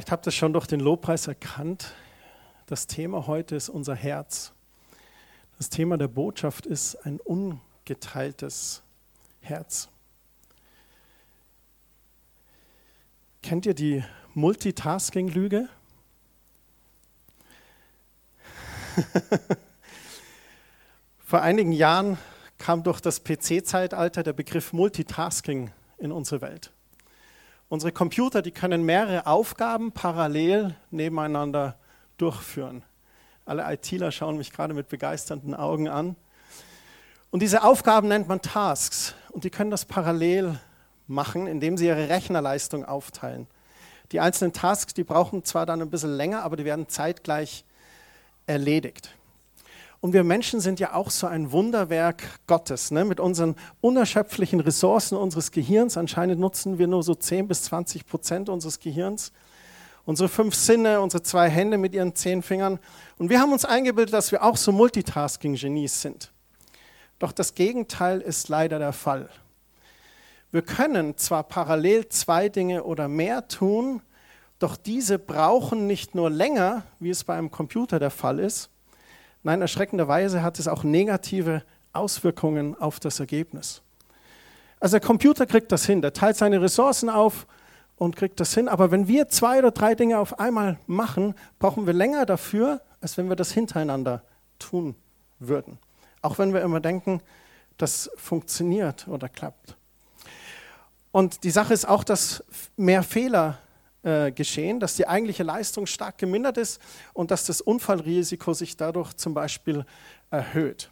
Vielleicht habt ihr schon durch den Lobpreis erkannt. Das Thema heute ist unser Herz. Das Thema der Botschaft ist ein ungeteiltes Herz. Kennt ihr die Multitasking-Lüge? Vor einigen Jahren kam durch das PC-Zeitalter der Begriff Multitasking in unsere Welt. Unsere Computer, die können mehrere Aufgaben parallel nebeneinander durchführen. Alle ITler schauen mich gerade mit begeisternden Augen an. Und diese Aufgaben nennt man Tasks und die können das parallel machen, indem sie ihre Rechnerleistung aufteilen. Die einzelnen Tasks, die brauchen zwar dann ein bisschen länger, aber die werden zeitgleich erledigt. Und wir Menschen sind ja auch so ein Wunderwerk Gottes. Ne? Mit unseren unerschöpflichen Ressourcen unseres Gehirns, anscheinend nutzen wir nur so 10 bis 20 Prozent unseres Gehirns. Unsere fünf Sinne, unsere zwei Hände mit ihren zehn Fingern. Und wir haben uns eingebildet, dass wir auch so Multitasking-Genies sind. Doch das Gegenteil ist leider der Fall. Wir können zwar parallel zwei Dinge oder mehr tun, doch diese brauchen nicht nur länger, wie es bei einem Computer der Fall ist, Nein, erschreckenderweise hat es auch negative Auswirkungen auf das Ergebnis. Also der Computer kriegt das hin, der teilt seine Ressourcen auf und kriegt das hin. Aber wenn wir zwei oder drei Dinge auf einmal machen, brauchen wir länger dafür, als wenn wir das hintereinander tun würden. Auch wenn wir immer denken, das funktioniert oder klappt. Und die Sache ist auch, dass mehr Fehler äh, geschehen, dass die eigentliche Leistung stark gemindert ist und dass das Unfallrisiko sich dadurch zum Beispiel erhöht.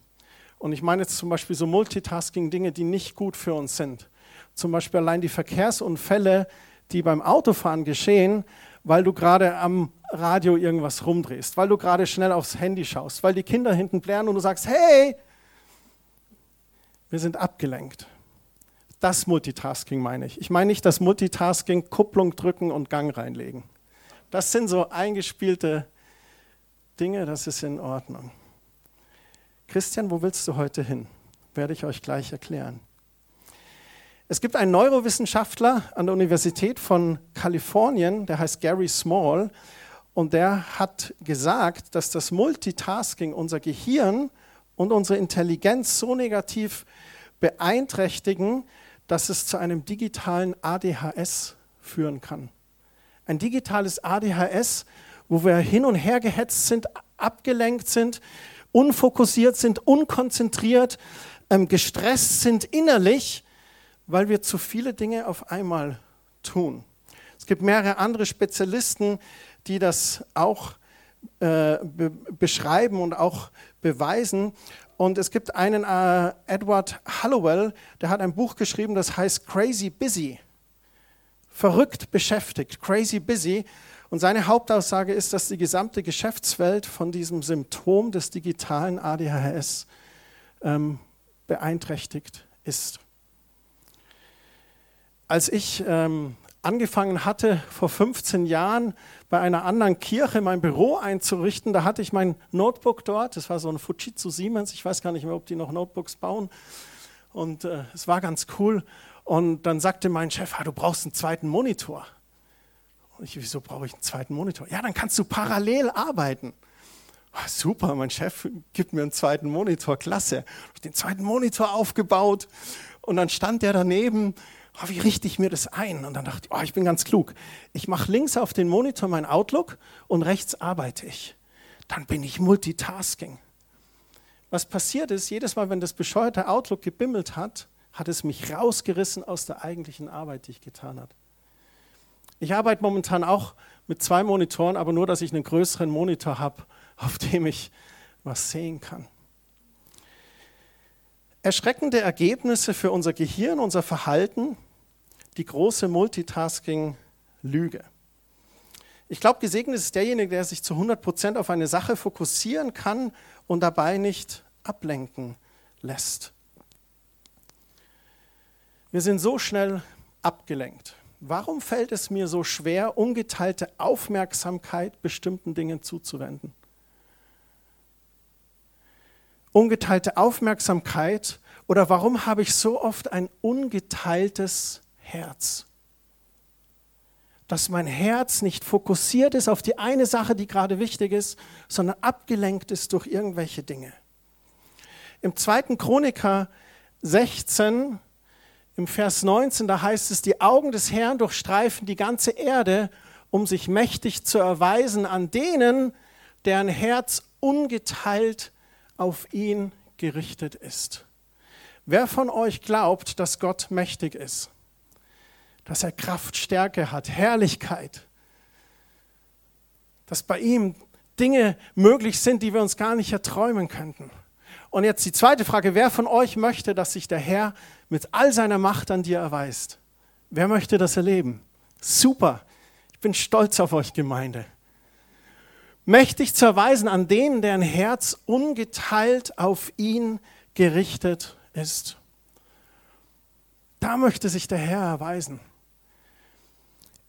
Und ich meine jetzt zum Beispiel so Multitasking-Dinge, die nicht gut für uns sind. Zum Beispiel allein die Verkehrsunfälle, die beim Autofahren geschehen, weil du gerade am Radio irgendwas rumdrehst, weil du gerade schnell aufs Handy schaust, weil die Kinder hinten blären und du sagst, hey, wir sind abgelenkt. Das Multitasking meine ich. Ich meine nicht das Multitasking, Kupplung drücken und Gang reinlegen. Das sind so eingespielte Dinge, das ist in Ordnung. Christian, wo willst du heute hin? Werde ich euch gleich erklären. Es gibt einen Neurowissenschaftler an der Universität von Kalifornien, der heißt Gary Small, und der hat gesagt, dass das Multitasking unser Gehirn und unsere Intelligenz so negativ beeinträchtigen, dass es zu einem digitalen ADHS führen kann. Ein digitales ADHS, wo wir hin und her gehetzt sind, abgelenkt sind, unfokussiert sind, unkonzentriert, ähm, gestresst sind innerlich, weil wir zu viele Dinge auf einmal tun. Es gibt mehrere andere Spezialisten, die das auch äh, be beschreiben und auch beweisen. Und es gibt einen äh, Edward Hallowell, der hat ein Buch geschrieben, das heißt Crazy Busy. Verrückt beschäftigt, crazy busy. Und seine Hauptaussage ist, dass die gesamte Geschäftswelt von diesem Symptom des digitalen ADHS ähm, beeinträchtigt ist. Als ich ähm, angefangen hatte, vor 15 Jahren bei einer anderen Kirche mein Büro einzurichten. Da hatte ich mein Notebook dort. Das war so ein Fujitsu Siemens. Ich weiß gar nicht mehr, ob die noch Notebooks bauen. Und äh, es war ganz cool. Und dann sagte mein Chef, ah, du brauchst einen zweiten Monitor. Und ich, wieso brauche ich einen zweiten Monitor? Ja, dann kannst du parallel arbeiten. Oh, super, mein Chef gibt mir einen zweiten Monitor, klasse. Ich den zweiten Monitor aufgebaut und dann stand der daneben oh, wie richte ich mir das ein? Und dann dachte ich, oh, ich bin ganz klug. Ich mache links auf den Monitor mein Outlook und rechts arbeite ich. Dann bin ich Multitasking. Was passiert ist, jedes Mal, wenn das bescheuerte Outlook gebimmelt hat, hat es mich rausgerissen aus der eigentlichen Arbeit, die ich getan habe. Ich arbeite momentan auch mit zwei Monitoren, aber nur, dass ich einen größeren Monitor habe, auf dem ich was sehen kann. Erschreckende Ergebnisse für unser Gehirn, unser Verhalten die große Multitasking-Lüge. Ich glaube, gesegnet ist derjenige, der sich zu 100% auf eine Sache fokussieren kann und dabei nicht ablenken lässt. Wir sind so schnell abgelenkt. Warum fällt es mir so schwer, ungeteilte Aufmerksamkeit bestimmten Dingen zuzuwenden? Ungeteilte Aufmerksamkeit oder warum habe ich so oft ein ungeteiltes Herz. dass mein Herz nicht fokussiert ist auf die eine Sache, die gerade wichtig ist, sondern abgelenkt ist durch irgendwelche Dinge. Im zweiten Chroniker 16, im Vers 19, da heißt es, die Augen des Herrn durchstreifen die ganze Erde, um sich mächtig zu erweisen an denen, deren Herz ungeteilt auf ihn gerichtet ist. Wer von euch glaubt, dass Gott mächtig ist? Dass er Kraft, Stärke hat, Herrlichkeit, dass bei ihm Dinge möglich sind, die wir uns gar nicht erträumen könnten. Und jetzt die zweite Frage, wer von euch möchte, dass sich der Herr mit all seiner Macht an dir erweist? Wer möchte das erleben? Super, ich bin stolz auf euch Gemeinde. Mächtig zu erweisen an denen, deren Herz ungeteilt auf ihn gerichtet ist. Da möchte sich der Herr erweisen.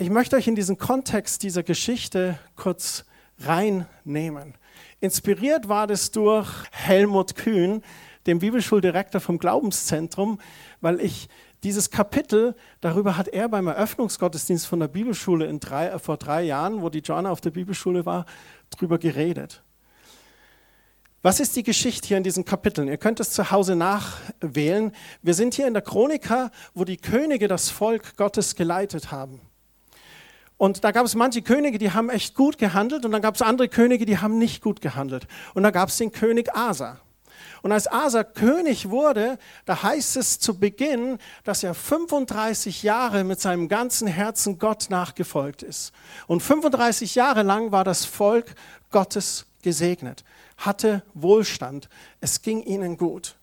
Ich möchte euch in diesen Kontext dieser Geschichte kurz reinnehmen. Inspiriert war das durch Helmut Kühn, dem Bibelschuldirektor vom Glaubenszentrum, weil ich dieses Kapitel, darüber hat er beim Eröffnungsgottesdienst von der Bibelschule in drei, vor drei Jahren, wo die Joanna auf der Bibelschule war, drüber geredet. Was ist die Geschichte hier in diesen Kapiteln? Ihr könnt es zu Hause nachwählen. Wir sind hier in der Chroniker, wo die Könige das Volk Gottes geleitet haben. Und da gab es manche Könige, die haben echt gut gehandelt und dann gab es andere Könige, die haben nicht gut gehandelt. Und da gab es den König Asa. Und als Asa König wurde, da heißt es zu Beginn, dass er 35 Jahre mit seinem ganzen Herzen Gott nachgefolgt ist. Und 35 Jahre lang war das Volk Gottes gesegnet, hatte Wohlstand, es ging ihnen gut.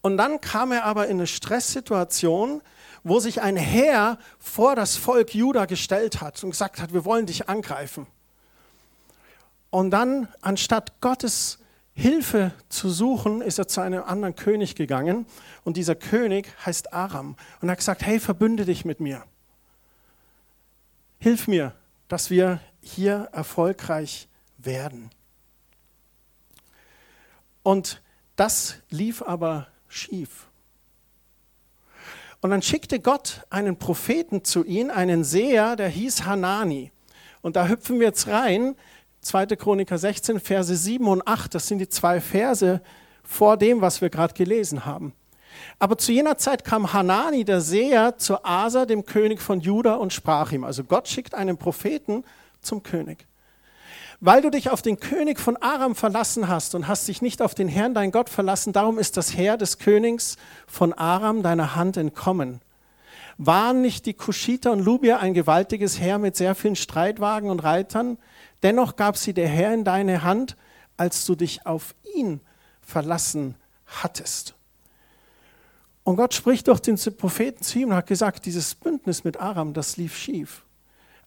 Und dann kam er aber in eine Stresssituation, wo sich ein Heer vor das Volk Juda gestellt hat und gesagt hat, wir wollen dich angreifen. Und dann, anstatt Gottes Hilfe zu suchen, ist er zu einem anderen König gegangen. Und dieser König heißt Aram. Und er hat gesagt, hey, verbünde dich mit mir. Hilf mir, dass wir hier erfolgreich werden. Und das lief aber schief. Und dann schickte Gott einen Propheten zu ihnen, einen Seher, der hieß Hanani. Und da hüpfen wir jetzt rein, 2. Chroniker 16, Verse 7 und 8, das sind die zwei Verse vor dem, was wir gerade gelesen haben. Aber zu jener Zeit kam Hanani, der Seher, zu Asa, dem König von Juda, und sprach ihm. Also Gott schickt einen Propheten zum König. Weil du dich auf den König von Aram verlassen hast und hast dich nicht auf den Herrn, dein Gott, verlassen, darum ist das Heer des Königs von Aram deiner Hand entkommen. Waren nicht die Kuschiter und Lubia ein gewaltiges Heer mit sehr vielen Streitwagen und Reitern? Dennoch gab sie der Herr in deine Hand, als du dich auf ihn verlassen hattest. Und Gott spricht durch den Propheten zu ihm und hat gesagt, dieses Bündnis mit Aram, das lief schief.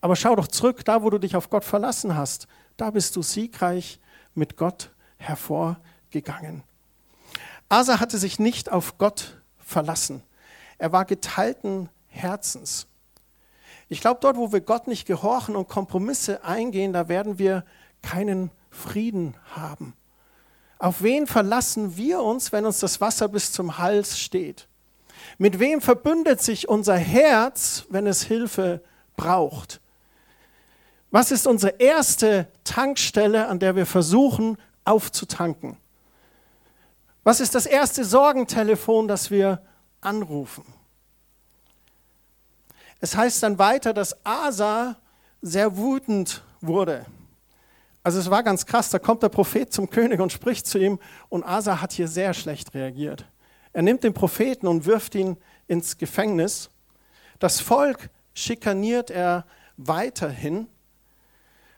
Aber schau doch zurück, da wo du dich auf Gott verlassen hast, da bist du siegreich mit Gott hervorgegangen. Asa hatte sich nicht auf Gott verlassen. Er war geteilten Herzens. Ich glaube, dort, wo wir Gott nicht gehorchen und Kompromisse eingehen, da werden wir keinen Frieden haben. Auf wen verlassen wir uns, wenn uns das Wasser bis zum Hals steht? Mit wem verbündet sich unser Herz, wenn es Hilfe braucht? Was ist unsere erste Tankstelle, an der wir versuchen aufzutanken? Was ist das erste Sorgentelefon, das wir anrufen? Es heißt dann weiter, dass Asa sehr wütend wurde. Also es war ganz krass, da kommt der Prophet zum König und spricht zu ihm und Asa hat hier sehr schlecht reagiert. Er nimmt den Propheten und wirft ihn ins Gefängnis. Das Volk schikaniert er weiterhin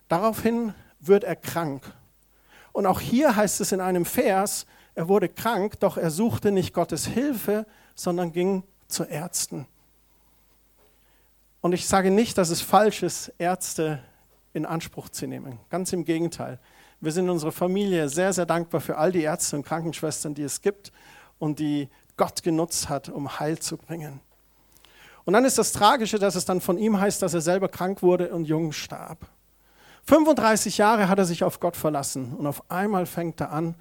Daraufhin wird er krank. Und auch hier heißt es in einem Vers, er wurde krank, doch er suchte nicht Gottes Hilfe, sondern ging zu Ärzten. Und ich sage nicht, dass es falsch ist, Ärzte in Anspruch zu nehmen. Ganz im Gegenteil. Wir sind in unserer Familie sehr, sehr dankbar für all die Ärzte und Krankenschwestern, die es gibt und die Gott genutzt hat, um Heil zu bringen. Und dann ist das Tragische, dass es dann von ihm heißt, dass er selber krank wurde und jung starb. 35 Jahre hat er sich auf Gott verlassen und auf einmal fängt er an,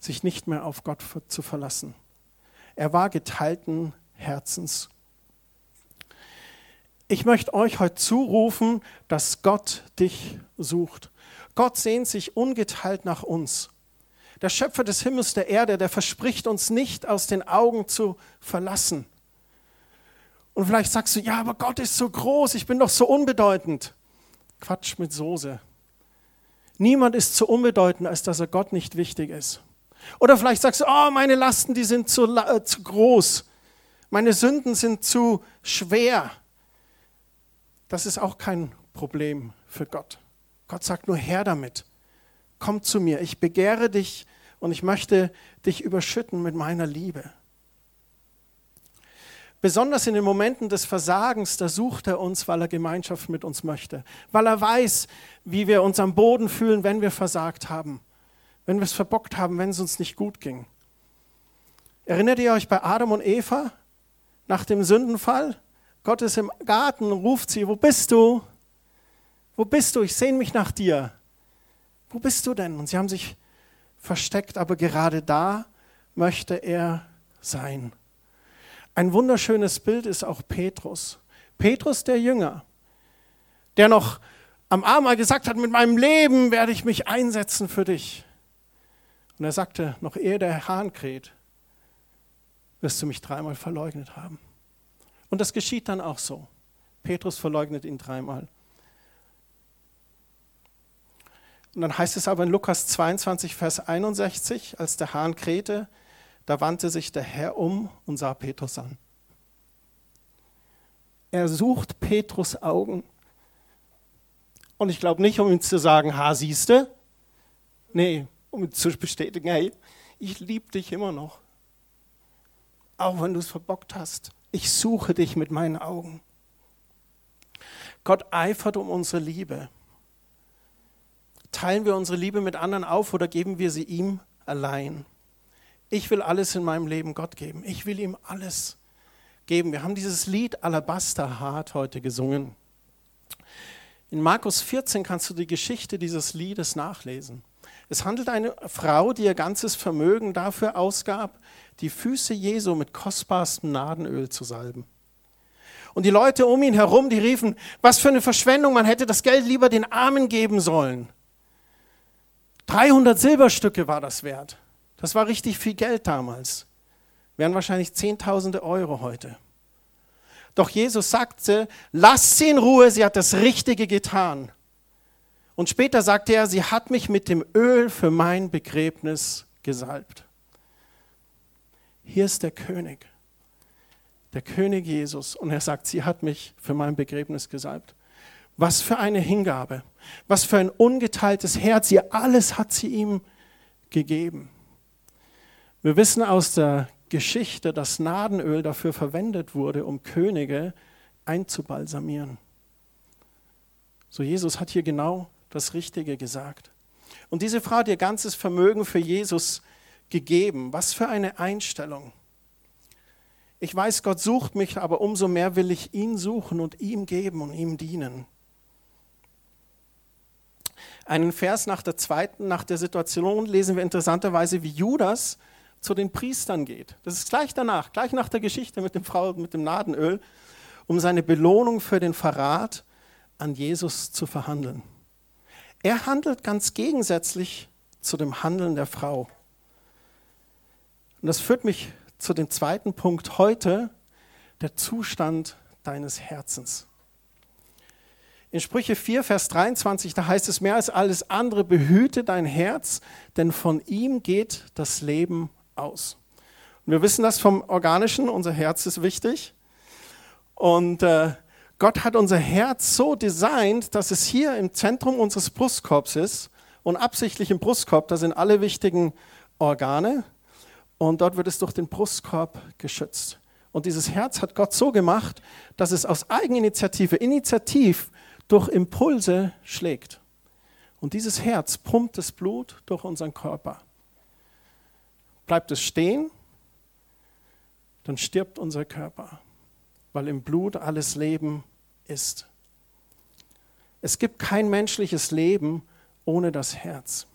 sich nicht mehr auf Gott zu verlassen. Er war geteilten Herzens. Ich möchte euch heute zurufen, dass Gott dich sucht. Gott sehnt sich ungeteilt nach uns. Der Schöpfer des Himmels, der Erde, der verspricht uns nicht aus den Augen zu verlassen. Und vielleicht sagst du, ja, aber Gott ist so groß, ich bin doch so unbedeutend. Quatsch mit Soße. Niemand ist so unbedeutend, als dass er Gott nicht wichtig ist. Oder vielleicht sagst du, oh, meine Lasten, die sind zu, äh, zu groß. Meine Sünden sind zu schwer. Das ist auch kein Problem für Gott. Gott sagt nur, her damit. Komm zu mir. Ich begehre dich und ich möchte dich überschütten mit meiner Liebe. Besonders in den Momenten des Versagens, da sucht er uns, weil er Gemeinschaft mit uns möchte. Weil er weiß, wie wir uns am Boden fühlen, wenn wir versagt haben. Wenn wir es verbockt haben, wenn es uns nicht gut ging. Erinnert ihr euch bei Adam und Eva nach dem Sündenfall? Gott ist im Garten, ruft sie, wo bist du? Wo bist du? Ich sehne mich nach dir. Wo bist du denn? Und sie haben sich versteckt, aber gerade da möchte er sein. Ein wunderschönes Bild ist auch Petrus. Petrus der Jünger, der noch am Abend gesagt hat, mit meinem Leben werde ich mich einsetzen für dich. Und er sagte, noch ehe der Hahn kräht, wirst du mich dreimal verleugnet haben. Und das geschieht dann auch so. Petrus verleugnet ihn dreimal. Und dann heißt es aber in Lukas 22, Vers 61, als der Hahn krähte, da wandte sich der Herr um und sah Petrus an. Er sucht Petrus Augen. Und ich glaube nicht, um ihm zu sagen, ha, siehste. Nee, um ihm zu bestätigen, hey, ich liebe dich immer noch. Auch wenn du es verbockt hast. Ich suche dich mit meinen Augen. Gott eifert um unsere Liebe. Teilen wir unsere Liebe mit anderen auf oder geben wir sie ihm allein? Ich will alles in meinem Leben Gott geben. Ich will ihm alles geben. Wir haben dieses Lied Alabaster hart heute gesungen. In Markus 14 kannst du die Geschichte dieses Liedes nachlesen. Es handelt eine Frau, die ihr ganzes Vermögen dafür ausgab, die Füße Jesu mit kostbarstem Nadenöl zu salben. Und die Leute um ihn herum, die riefen, was für eine Verschwendung, man hätte das Geld lieber den Armen geben sollen. 300 Silberstücke war das wert. Das war richtig viel Geld damals. Wären wahrscheinlich Zehntausende Euro heute. Doch Jesus sagte, lasst sie in Ruhe, sie hat das Richtige getan. Und später sagte er, sie hat mich mit dem Öl für mein Begräbnis gesalbt. Hier ist der König, der König Jesus. Und er sagt, sie hat mich für mein Begräbnis gesalbt. Was für eine Hingabe, was für ein ungeteiltes Herz. Ihr alles hat sie ihm gegeben. Wir wissen aus der Geschichte, dass Nadenöl dafür verwendet wurde, um Könige einzubalsamieren. So Jesus hat hier genau das Richtige gesagt. Und diese Frau hat ihr ganzes Vermögen für Jesus gegeben. Was für eine Einstellung. Ich weiß, Gott sucht mich, aber umso mehr will ich ihn suchen und ihm geben und ihm dienen. Einen Vers nach der zweiten, nach der Situation lesen wir interessanterweise, wie Judas zu den Priestern geht. Das ist gleich danach, gleich nach der Geschichte mit dem Frau mit dem Nadenöl, um seine Belohnung für den Verrat an Jesus zu verhandeln. Er handelt ganz gegensätzlich zu dem Handeln der Frau. Und das führt mich zu dem zweiten Punkt heute, der Zustand deines Herzens. In Sprüche 4, Vers 23, da heißt es mehr als alles andere, behüte dein Herz, denn von ihm geht das Leben aus. Und wir wissen das vom Organischen, unser Herz ist wichtig. Und äh, Gott hat unser Herz so designt, dass es hier im Zentrum unseres Brustkorbs ist und absichtlich im Brustkorb, da sind alle wichtigen Organe und dort wird es durch den Brustkorb geschützt. Und dieses Herz hat Gott so gemacht, dass es aus Eigeninitiative, initiativ durch Impulse schlägt. Und dieses Herz pumpt das Blut durch unseren Körper. Bleibt es stehen, dann stirbt unser Körper, weil im Blut alles Leben ist. Es gibt kein menschliches Leben ohne das Herz.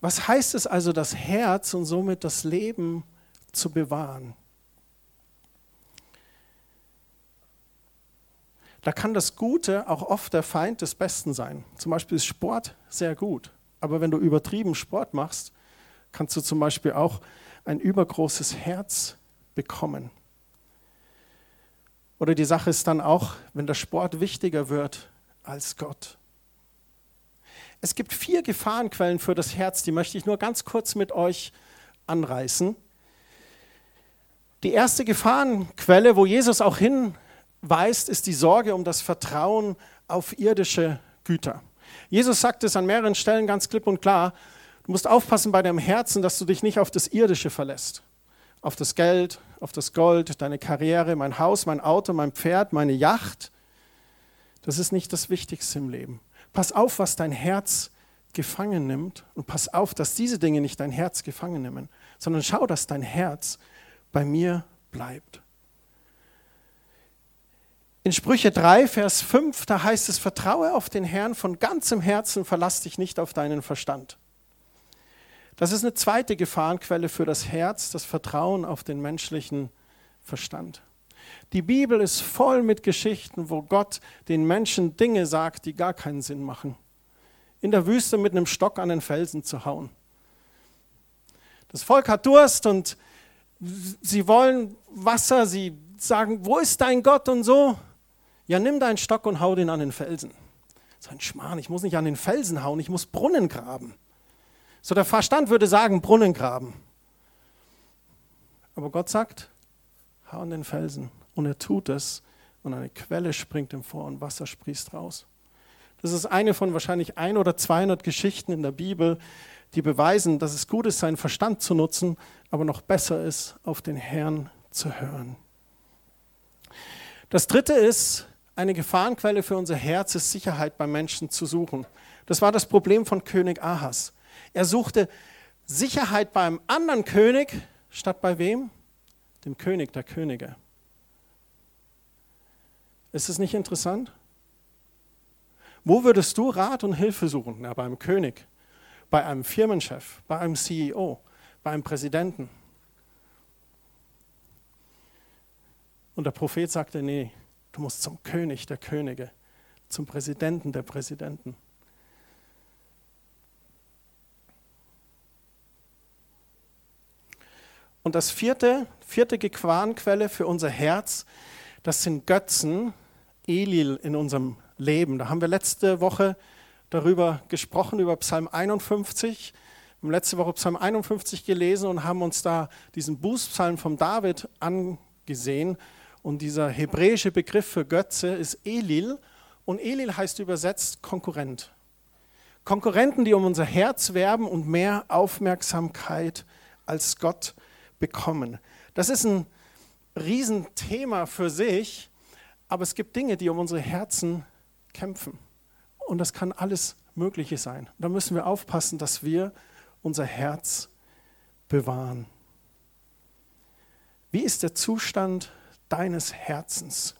Was heißt es also, das Herz und somit das Leben zu bewahren? da kann das Gute auch oft der Feind des Besten sein. Zum Beispiel ist Sport sehr gut, aber wenn du übertrieben Sport machst, kannst du zum Beispiel auch ein übergroßes Herz bekommen. Oder die Sache ist dann auch, wenn der Sport wichtiger wird als Gott. Es gibt vier Gefahrenquellen für das Herz, die möchte ich nur ganz kurz mit euch anreißen. Die erste Gefahrenquelle, wo Jesus auch hinweist, ist die Sorge um das Vertrauen auf irdische Güter. Jesus sagt es an mehreren Stellen ganz klipp und klar, du musst aufpassen bei deinem Herzen, dass du dich nicht auf das Irdische verlässt. Auf das Geld, auf das Gold, deine Karriere, mein Haus, mein Auto, mein Pferd, meine Yacht. Das ist nicht das Wichtigste im Leben. Pass auf, was dein Herz gefangen nimmt und pass auf, dass diese Dinge nicht dein Herz gefangen nehmen, sondern schau, dass dein Herz bei mir bleibt. In Sprüche 3, Vers 5, da heißt es, vertraue auf den Herrn von ganzem Herzen, verlass dich nicht auf deinen Verstand. Das ist eine zweite Gefahrenquelle für das Herz, das Vertrauen auf den menschlichen Verstand. Die Bibel ist voll mit Geschichten, wo Gott den Menschen Dinge sagt, die gar keinen Sinn machen. In der Wüste mit einem Stock an den Felsen zu hauen. Das Volk hat Durst und sie wollen Wasser, sie sagen, wo ist dein Gott und so. Ja, nimm deinen Stock und hau den an den Felsen. So ein Schmarrn, ich muss nicht an den Felsen hauen, ich muss Brunnen graben. So der Verstand würde sagen, Brunnen graben. Aber Gott sagt, hau an den Felsen. Und er tut es und eine Quelle springt ihm vor und Wasser sprießt raus. Das ist eine von wahrscheinlich ein oder 200 Geschichten in der Bibel, die beweisen, dass es gut ist, seinen Verstand zu nutzen, aber noch besser ist, auf den Herrn zu hören. Das dritte ist, eine Gefahrenquelle für unser Herz ist Sicherheit beim Menschen zu suchen. Das war das Problem von König Ahas. Er suchte Sicherheit beim anderen König statt bei wem? Dem König der Könige. Ist es nicht interessant? Wo würdest du Rat und Hilfe suchen? Na, beim König, bei einem Firmenchef, bei einem CEO, bei einem Präsidenten. Und der Prophet sagte, nee, du musst zum König der Könige, zum Präsidenten der Präsidenten. Und das vierte, vierte Gequanquelle für unser Herz das sind Götzen, Elil in unserem Leben. Da haben wir letzte Woche darüber gesprochen, über Psalm 51. Wir haben letzte Woche Psalm 51 gelesen und haben uns da diesen Bußpsalm von David angesehen. Und dieser hebräische Begriff für Götze ist Elil. Und Elil heißt übersetzt Konkurrent. Konkurrenten, die um unser Herz werben und mehr Aufmerksamkeit als Gott bekommen. Das ist ein Riesenthema für sich, aber es gibt Dinge, die um unsere Herzen kämpfen. Und das kann alles Mögliche sein. Da müssen wir aufpassen, dass wir unser Herz bewahren. Wie ist der Zustand deines Herzens?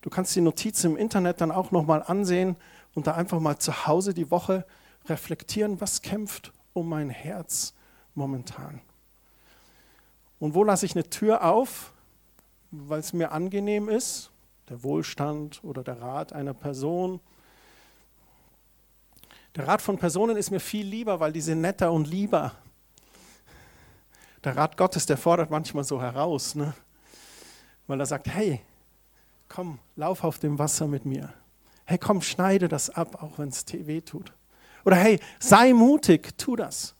Du kannst die Notizen im Internet dann auch nochmal ansehen und da einfach mal zu Hause die Woche reflektieren, was kämpft um mein Herz momentan. Und wo lasse ich eine Tür auf, weil es mir angenehm ist? Der Wohlstand oder der Rat einer Person. Der Rat von Personen ist mir viel lieber, weil die sind netter und lieber. Der Rat Gottes, der fordert manchmal so heraus, ne? weil er sagt, hey, komm, lauf auf dem Wasser mit mir. Hey, komm, schneide das ab, auch wenn es weh tut. Oder hey, sei mutig, tu das.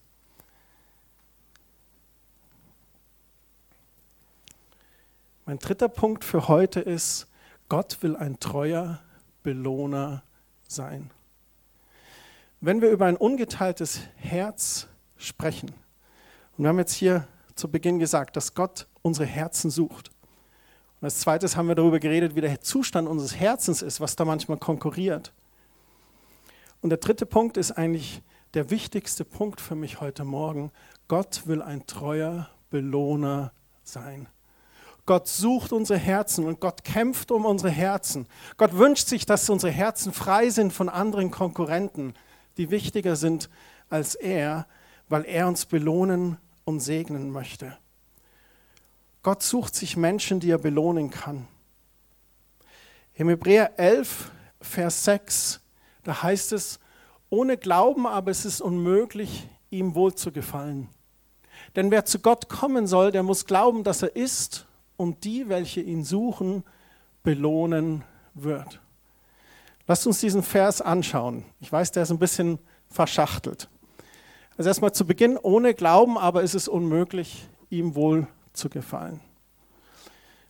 Mein dritter Punkt für heute ist, Gott will ein treuer Belohner sein. Wenn wir über ein ungeteiltes Herz sprechen, und wir haben jetzt hier zu Beginn gesagt, dass Gott unsere Herzen sucht. Und als zweites haben wir darüber geredet, wie der Zustand unseres Herzens ist, was da manchmal konkurriert. Und der dritte Punkt ist eigentlich der wichtigste Punkt für mich heute Morgen. Gott will ein treuer Belohner sein. Gott sucht unsere Herzen und Gott kämpft um unsere Herzen. Gott wünscht sich, dass unsere Herzen frei sind von anderen Konkurrenten, die wichtiger sind als er, weil er uns belohnen und segnen möchte. Gott sucht sich Menschen, die er belohnen kann. Im Hebräer 11, Vers 6, da heißt es, ohne Glauben aber ist es unmöglich, ihm wohl zu gefallen. Denn wer zu Gott kommen soll, der muss glauben, dass er ist und die, welche ihn suchen, belohnen wird. Lasst uns diesen Vers anschauen. Ich weiß, der ist ein bisschen verschachtelt. Also erstmal zu Beginn, ohne Glauben aber ist es unmöglich, ihm wohl zu gefallen.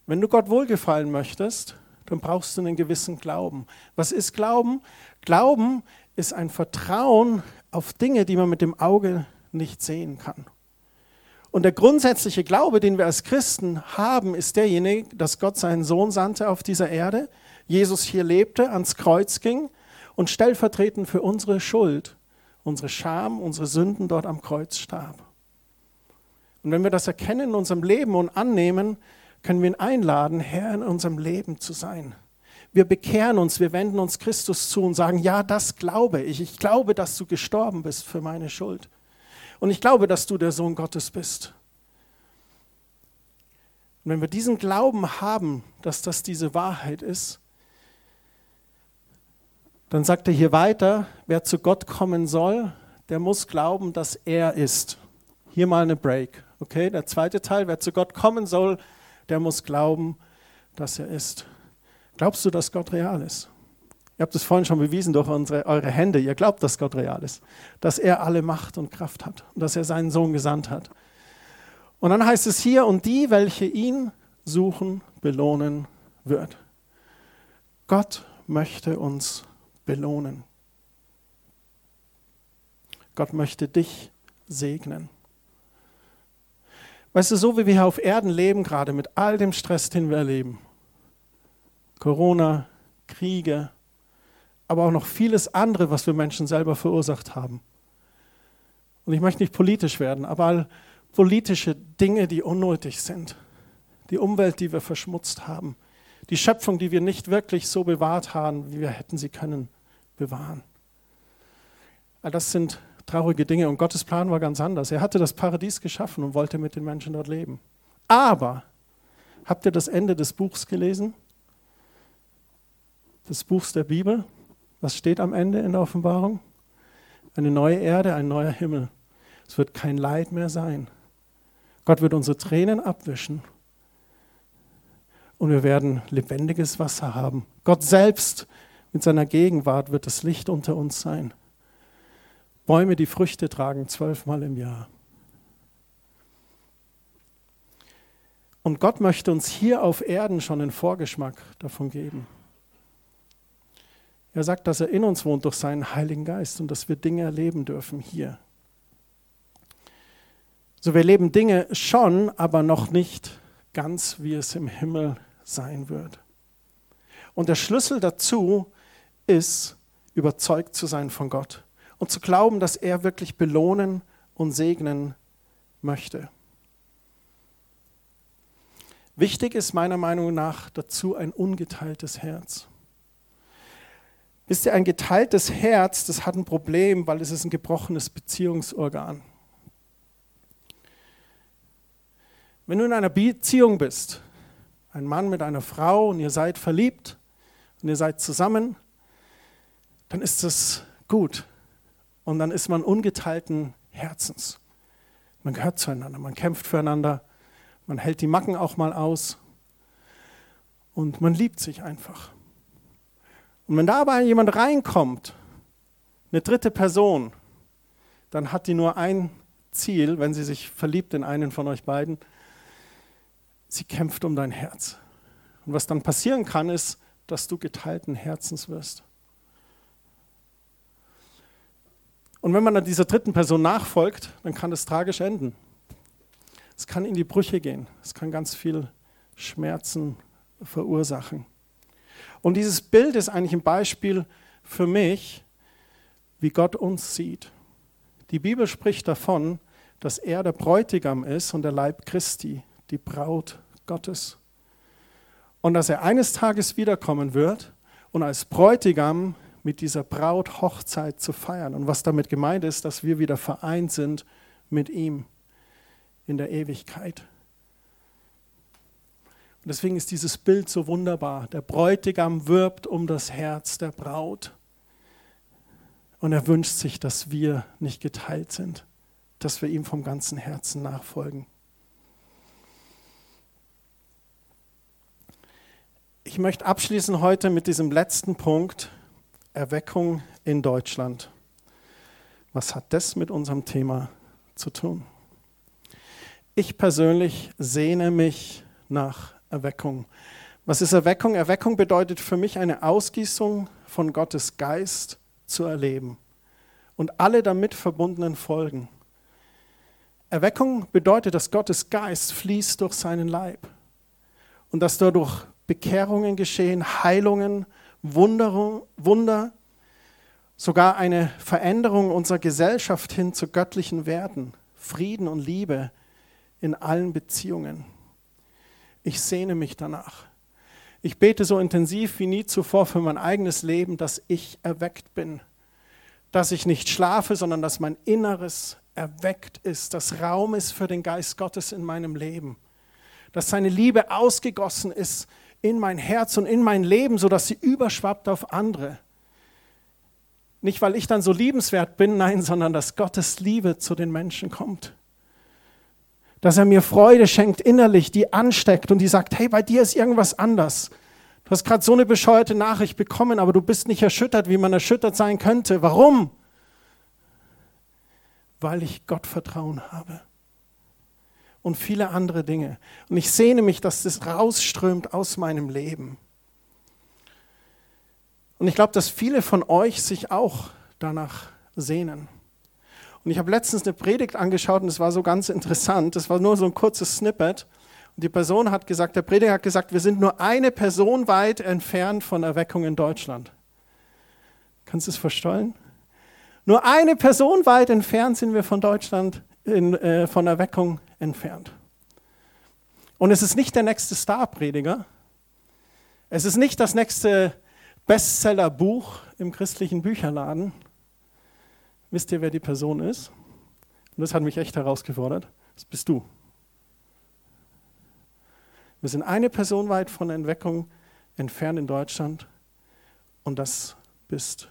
Wenn du Gott wohlgefallen möchtest, dann brauchst du einen gewissen Glauben. Was ist Glauben? Glauben ist ein Vertrauen auf Dinge, die man mit dem Auge nicht sehen kann. Und der grundsätzliche Glaube, den wir als Christen haben, ist derjenige, dass Gott seinen Sohn sandte auf dieser Erde, Jesus hier lebte, ans Kreuz ging und stellvertretend für unsere Schuld, unsere Scham, unsere Sünden dort am Kreuz starb. Und wenn wir das erkennen in unserem Leben und annehmen, können wir ihn einladen, Herr in unserem Leben zu sein. Wir bekehren uns, wir wenden uns Christus zu und sagen, ja, das glaube ich. Ich glaube, dass du gestorben bist für meine Schuld. Und ich glaube, dass du der Sohn Gottes bist. Und wenn wir diesen Glauben haben, dass das diese Wahrheit ist, dann sagt er hier weiter, wer zu Gott kommen soll, der muss glauben, dass er ist. Hier mal eine Break. Okay, der zweite Teil, wer zu Gott kommen soll, der muss glauben, dass er ist. Glaubst du, dass Gott real ist? Ihr habt es vorhin schon bewiesen durch unsere, eure Hände. Ihr glaubt, dass Gott real ist, dass er alle Macht und Kraft hat und dass er seinen Sohn gesandt hat. Und dann heißt es hier, und die, welche ihn suchen, belohnen wird. Gott möchte uns belohnen. Gott möchte dich segnen. Weißt du, so wie wir hier auf Erden leben, gerade mit all dem Stress, den wir erleben, Corona, Kriege, aber auch noch vieles andere, was wir Menschen selber verursacht haben. Und ich möchte nicht politisch werden, aber all politische Dinge, die unnötig sind. Die Umwelt, die wir verschmutzt haben. Die Schöpfung, die wir nicht wirklich so bewahrt haben, wie wir hätten sie können bewahren. All das sind traurige Dinge und Gottes Plan war ganz anders. Er hatte das Paradies geschaffen und wollte mit den Menschen dort leben. Aber, habt ihr das Ende des Buchs gelesen? Des Buchs der Bibel? Was steht am Ende in der Offenbarung? Eine neue Erde, ein neuer Himmel. Es wird kein Leid mehr sein. Gott wird unsere Tränen abwischen. Und wir werden lebendiges Wasser haben. Gott selbst mit seiner Gegenwart wird das Licht unter uns sein. Bäume, die Früchte tragen, zwölfmal im Jahr. Und Gott möchte uns hier auf Erden schon einen Vorgeschmack davon geben. Er sagt, dass er in uns wohnt durch seinen Heiligen Geist und dass wir Dinge erleben dürfen hier. So, wir leben Dinge schon, aber noch nicht ganz, wie es im Himmel sein wird. Und der Schlüssel dazu ist, überzeugt zu sein von Gott und zu glauben, dass er wirklich belohnen und segnen möchte. Wichtig ist meiner Meinung nach dazu ein ungeteiltes Herz. Wisst ihr, ein geteiltes Herz, das hat ein Problem, weil es ist ein gebrochenes Beziehungsorgan. Wenn du in einer Beziehung bist, ein Mann mit einer Frau und ihr seid verliebt und ihr seid zusammen, dann ist das gut. Und dann ist man ungeteilten Herzens. Man gehört zueinander, man kämpft füreinander, man hält die Macken auch mal aus und man liebt sich einfach. Und wenn da aber jemand reinkommt, eine dritte Person, dann hat die nur ein Ziel, wenn sie sich verliebt in einen von euch beiden. Sie kämpft um dein Herz. Und was dann passieren kann, ist, dass du geteilten Herzens wirst. Und wenn man dann dieser dritten Person nachfolgt, dann kann das tragisch enden. Es kann in die Brüche gehen. Es kann ganz viel Schmerzen verursachen. Und dieses Bild ist eigentlich ein Beispiel für mich, wie Gott uns sieht. Die Bibel spricht davon, dass er der Bräutigam ist und der Leib Christi, die Braut Gottes. Und dass er eines Tages wiederkommen wird und als Bräutigam mit dieser Braut Hochzeit zu feiern. Und was damit gemeint ist, dass wir wieder vereint sind mit ihm in der Ewigkeit. Und deswegen ist dieses Bild so wunderbar. Der Bräutigam wirbt um das Herz der Braut. Und er wünscht sich, dass wir nicht geteilt sind, dass wir ihm vom ganzen Herzen nachfolgen. Ich möchte abschließen heute mit diesem letzten Punkt, Erweckung in Deutschland. Was hat das mit unserem Thema zu tun? Ich persönlich sehne mich nach Erweckung. Was ist Erweckung? Erweckung bedeutet für mich eine Ausgießung von Gottes Geist zu erleben und alle damit verbundenen Folgen. Erweckung bedeutet, dass Gottes Geist fließt durch seinen Leib und dass dadurch Bekehrungen geschehen, Heilungen, Wunder, Wunder, sogar eine Veränderung unserer Gesellschaft hin zu göttlichen Werten, Frieden und Liebe in allen Beziehungen. Ich sehne mich danach. Ich bete so intensiv wie nie zuvor für mein eigenes Leben, dass ich erweckt bin. Dass ich nicht schlafe, sondern dass mein Inneres erweckt ist, dass Raum ist für den Geist Gottes in meinem Leben. Dass seine Liebe ausgegossen ist in mein Herz und in mein Leben, sodass sie überschwappt auf andere. Nicht, weil ich dann so liebenswert bin, nein, sondern dass Gottes Liebe zu den Menschen kommt dass er mir Freude schenkt innerlich, die ansteckt und die sagt, hey, bei dir ist irgendwas anders. Du hast gerade so eine bescheuerte Nachricht bekommen, aber du bist nicht erschüttert, wie man erschüttert sein könnte. Warum? Weil ich Gott Vertrauen habe. Und viele andere Dinge. Und ich sehne mich, dass das rausströmt aus meinem Leben. Und ich glaube, dass viele von euch sich auch danach sehnen. Und ich habe letztens eine Predigt angeschaut und es war so ganz interessant. Das war nur so ein kurzes Snippet. Und die Person hat gesagt, der Prediger hat gesagt, wir sind nur eine Person weit entfernt von Erweckung in Deutschland. Kannst du es verstehen? Nur eine Person weit entfernt sind wir von Deutschland, in, äh, von Erweckung entfernt. Und es ist nicht der nächste Star-Prediger. Es ist nicht das nächste Bestseller-Buch im christlichen Bücherladen. Wisst ihr, wer die Person ist? Und das hat mich echt herausgefordert. Das bist du. Wir sind eine Person weit von der Entweckung entfernt in Deutschland und das bist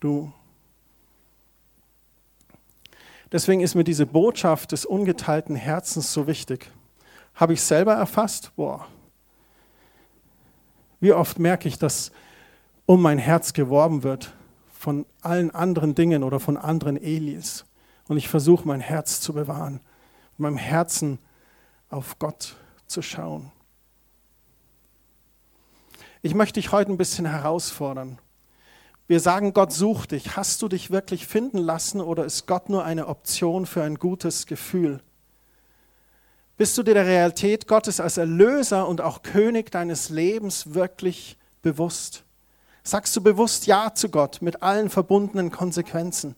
du. Deswegen ist mir diese Botschaft des ungeteilten Herzens so wichtig. Habe ich selber erfasst? Boah. Wie oft merke ich, dass um mein Herz geworben wird von allen anderen Dingen oder von anderen Elis. Und ich versuche mein Herz zu bewahren, meinem Herzen auf Gott zu schauen. Ich möchte dich heute ein bisschen herausfordern. Wir sagen, Gott sucht dich. Hast du dich wirklich finden lassen oder ist Gott nur eine Option für ein gutes Gefühl? Bist du dir der Realität Gottes als Erlöser und auch König deines Lebens wirklich bewusst? Sagst du bewusst Ja zu Gott mit allen verbundenen Konsequenzen?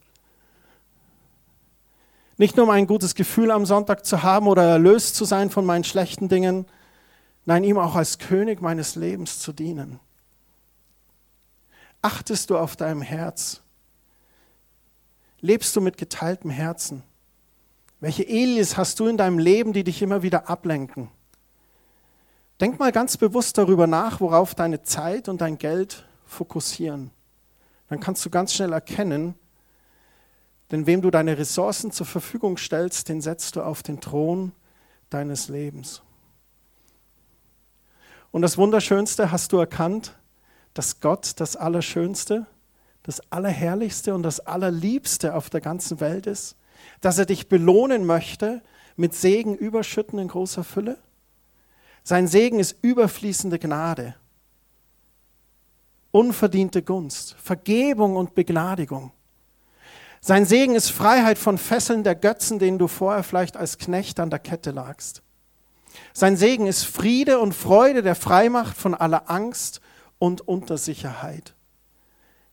Nicht nur um ein gutes Gefühl am Sonntag zu haben oder erlöst zu sein von meinen schlechten Dingen, nein, ihm auch als König meines Lebens zu dienen. Achtest du auf deinem Herz? Lebst du mit geteiltem Herzen? Welche Elis hast du in deinem Leben, die dich immer wieder ablenken? Denk mal ganz bewusst darüber nach, worauf deine Zeit und dein Geld fokussieren. Dann kannst du ganz schnell erkennen, denn wem du deine Ressourcen zur Verfügung stellst, den setzt du auf den Thron deines Lebens. Und das Wunderschönste hast du erkannt, dass Gott das Allerschönste, das Allerherrlichste und das Allerliebste auf der ganzen Welt ist, dass er dich belohnen möchte mit Segen überschütten in großer Fülle. Sein Segen ist überfließende Gnade unverdiente Gunst, Vergebung und Begnadigung. Sein Segen ist Freiheit von Fesseln der Götzen, denen du vorher vielleicht als Knecht an der Kette lagst. Sein Segen ist Friede und Freude, der Freimacht von aller Angst und Untersicherheit.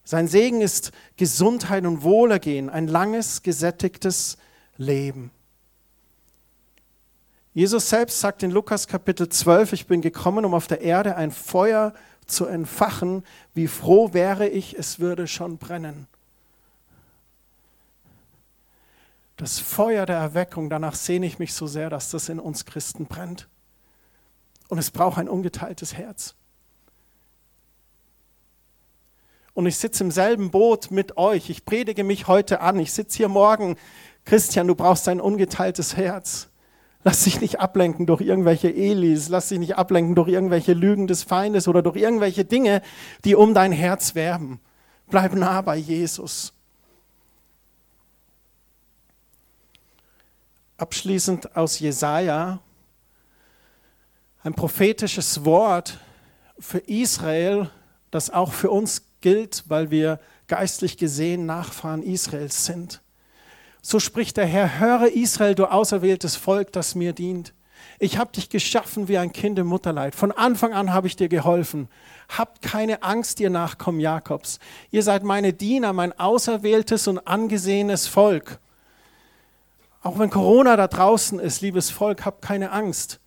Sein Segen ist Gesundheit und Wohlergehen, ein langes, gesättigtes Leben. Jesus selbst sagt in Lukas Kapitel 12, ich bin gekommen, um auf der Erde ein Feuer zu entfachen, wie froh wäre ich, es würde schon brennen. Das Feuer der Erweckung, danach sehne ich mich so sehr, dass das in uns Christen brennt. Und es braucht ein ungeteiltes Herz. Und ich sitze im selben Boot mit euch. Ich predige mich heute an. Ich sitze hier morgen. Christian, du brauchst ein ungeteiltes Herz. Lass dich nicht ablenken durch irgendwelche Elis, lass dich nicht ablenken durch irgendwelche Lügen des Feindes oder durch irgendwelche Dinge, die um dein Herz werben. Bleib nah bei Jesus. Abschließend aus Jesaja ein prophetisches Wort für Israel, das auch für uns gilt, weil wir geistlich gesehen Nachfahren Israels sind. So spricht der Herr, höre Israel, du auserwähltes Volk, das mir dient. Ich habe dich geschaffen wie ein Kind im Mutterleid. Von Anfang an habe ich dir geholfen. Habt keine Angst, ihr Nachkommen Jakobs. Ihr seid meine Diener, mein auserwähltes und angesehenes Volk. Auch wenn Corona da draußen ist, liebes Volk, habt keine Angst.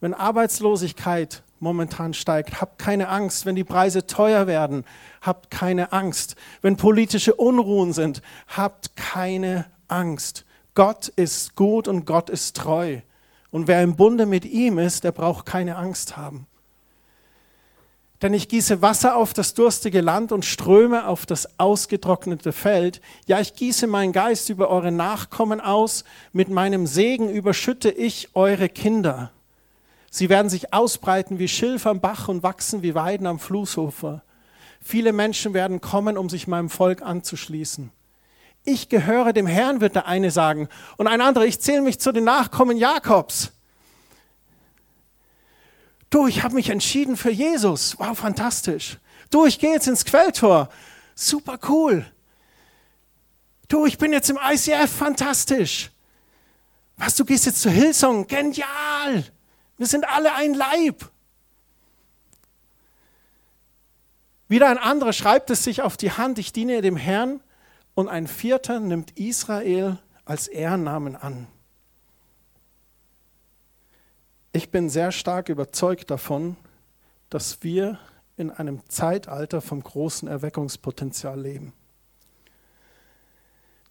Wenn Arbeitslosigkeit momentan steigt, habt keine Angst. Wenn die Preise teuer werden, habt keine Angst. Wenn politische Unruhen sind, habt keine Angst. Gott ist gut und Gott ist treu. Und wer im Bunde mit ihm ist, der braucht keine Angst haben. Denn ich gieße Wasser auf das durstige Land und Ströme auf das ausgetrocknete Feld. Ja, ich gieße meinen Geist über eure Nachkommen aus. Mit meinem Segen überschütte ich eure Kinder. Sie werden sich ausbreiten wie Schilf am Bach und wachsen wie Weiden am Flussufer. Viele Menschen werden kommen, um sich meinem Volk anzuschließen ich gehöre dem Herrn, wird der eine sagen. Und ein anderer, ich zähle mich zu den Nachkommen Jakobs. Du, ich habe mich entschieden für Jesus. Wow, fantastisch. Du, ich gehe jetzt ins Quelltor. Super cool. Du, ich bin jetzt im ICF. Fantastisch. Was, du gehst jetzt zu Hillsong. Genial. Wir sind alle ein Leib. Wieder ein anderer schreibt es sich auf die Hand. Ich diene dem Herrn und ein vierter nimmt Israel als Ehrennamen an. Ich bin sehr stark überzeugt davon, dass wir in einem Zeitalter vom großen Erweckungspotenzial leben.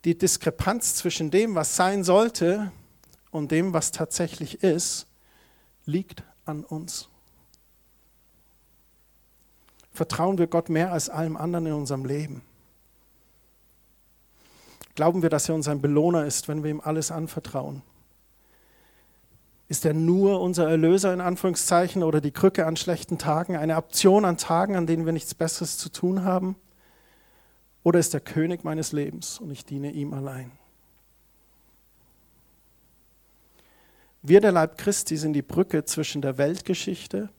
Die Diskrepanz zwischen dem, was sein sollte und dem, was tatsächlich ist, liegt an uns. Vertrauen wir Gott mehr als allem anderen in unserem Leben. Glauben wir, dass er uns ein Belohner ist, wenn wir ihm alles anvertrauen? Ist er nur unser Erlöser in Anführungszeichen oder die Krücke an schlechten Tagen, eine Option an Tagen, an denen wir nichts Besseres zu tun haben? Oder ist er König meines Lebens und ich diene ihm allein? Wir, der Leib Christi, sind die Brücke zwischen der Weltgeschichte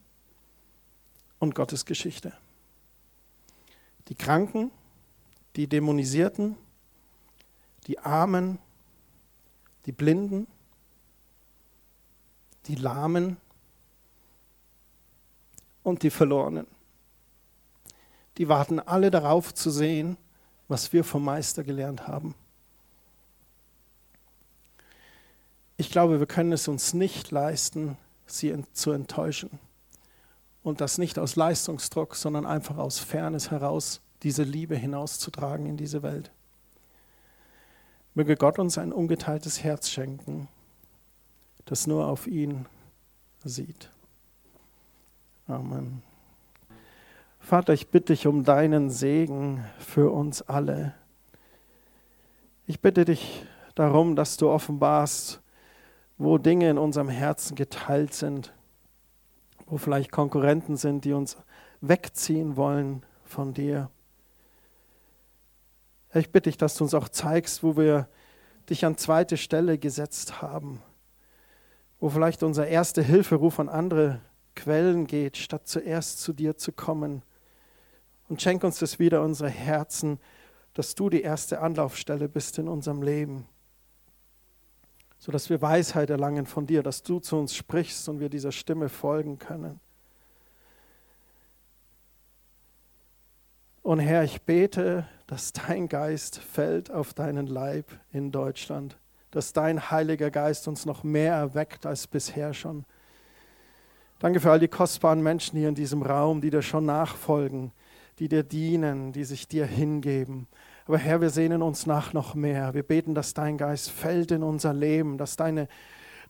und Gottes Geschichte. Die Kranken, die Dämonisierten, die Armen, die Blinden, die Lahmen und die Verlorenen. Die warten alle darauf zu sehen, was wir vom Meister gelernt haben. Ich glaube, wir können es uns nicht leisten, sie zu enttäuschen. Und das nicht aus Leistungsdruck, sondern einfach aus Fairness heraus, diese Liebe hinauszutragen in diese Welt. Möge Gott uns ein ungeteiltes Herz schenken, das nur auf ihn sieht. Amen. Vater, ich bitte dich um deinen Segen für uns alle. Ich bitte dich darum, dass du offenbarst, wo Dinge in unserem Herzen geteilt sind, wo vielleicht Konkurrenten sind, die uns wegziehen wollen von dir. Ich bitte dich, dass du uns auch zeigst, wo wir dich an zweite Stelle gesetzt haben, wo vielleicht unser erster Hilferuf an andere Quellen geht, statt zuerst zu dir zu kommen. Und schenk uns das wieder, unsere Herzen, dass du die erste Anlaufstelle bist in unserem Leben, sodass wir Weisheit erlangen von dir, dass du zu uns sprichst und wir dieser Stimme folgen können. Und Herr, ich bete, dass dein Geist fällt auf deinen Leib in Deutschland, dass dein Heiliger Geist uns noch mehr erweckt als bisher schon. Danke für all die kostbaren Menschen hier in diesem Raum, die dir schon nachfolgen, die dir dienen, die sich dir hingeben. Aber Herr, wir sehnen uns nach noch mehr. Wir beten, dass dein Geist fällt in unser Leben, dass deine,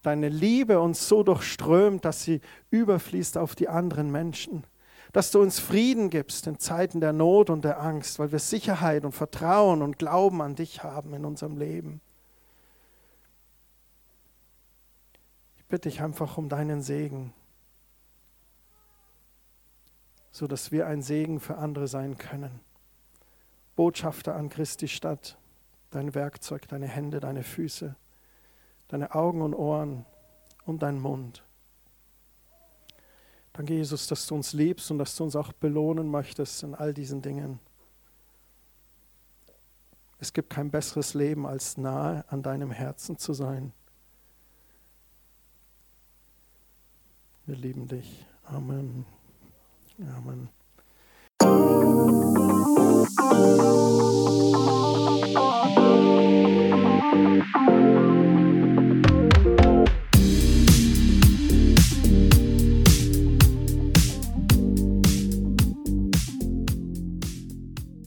deine Liebe uns so durchströmt, dass sie überfließt auf die anderen Menschen. Dass du uns Frieden gibst in Zeiten der Not und der Angst, weil wir Sicherheit und Vertrauen und Glauben an dich haben in unserem Leben. Ich bitte dich einfach um deinen Segen, sodass wir ein Segen für andere sein können. Botschafter an Christi Stadt, dein Werkzeug, deine Hände, deine Füße deine Augen und Ohren und dein Mund. Danke, Jesus, dass du uns liebst und dass du uns auch belohnen möchtest in all diesen Dingen. Es gibt kein besseres Leben, als nahe an deinem Herzen zu sein. Wir lieben dich. Amen. Amen. Musik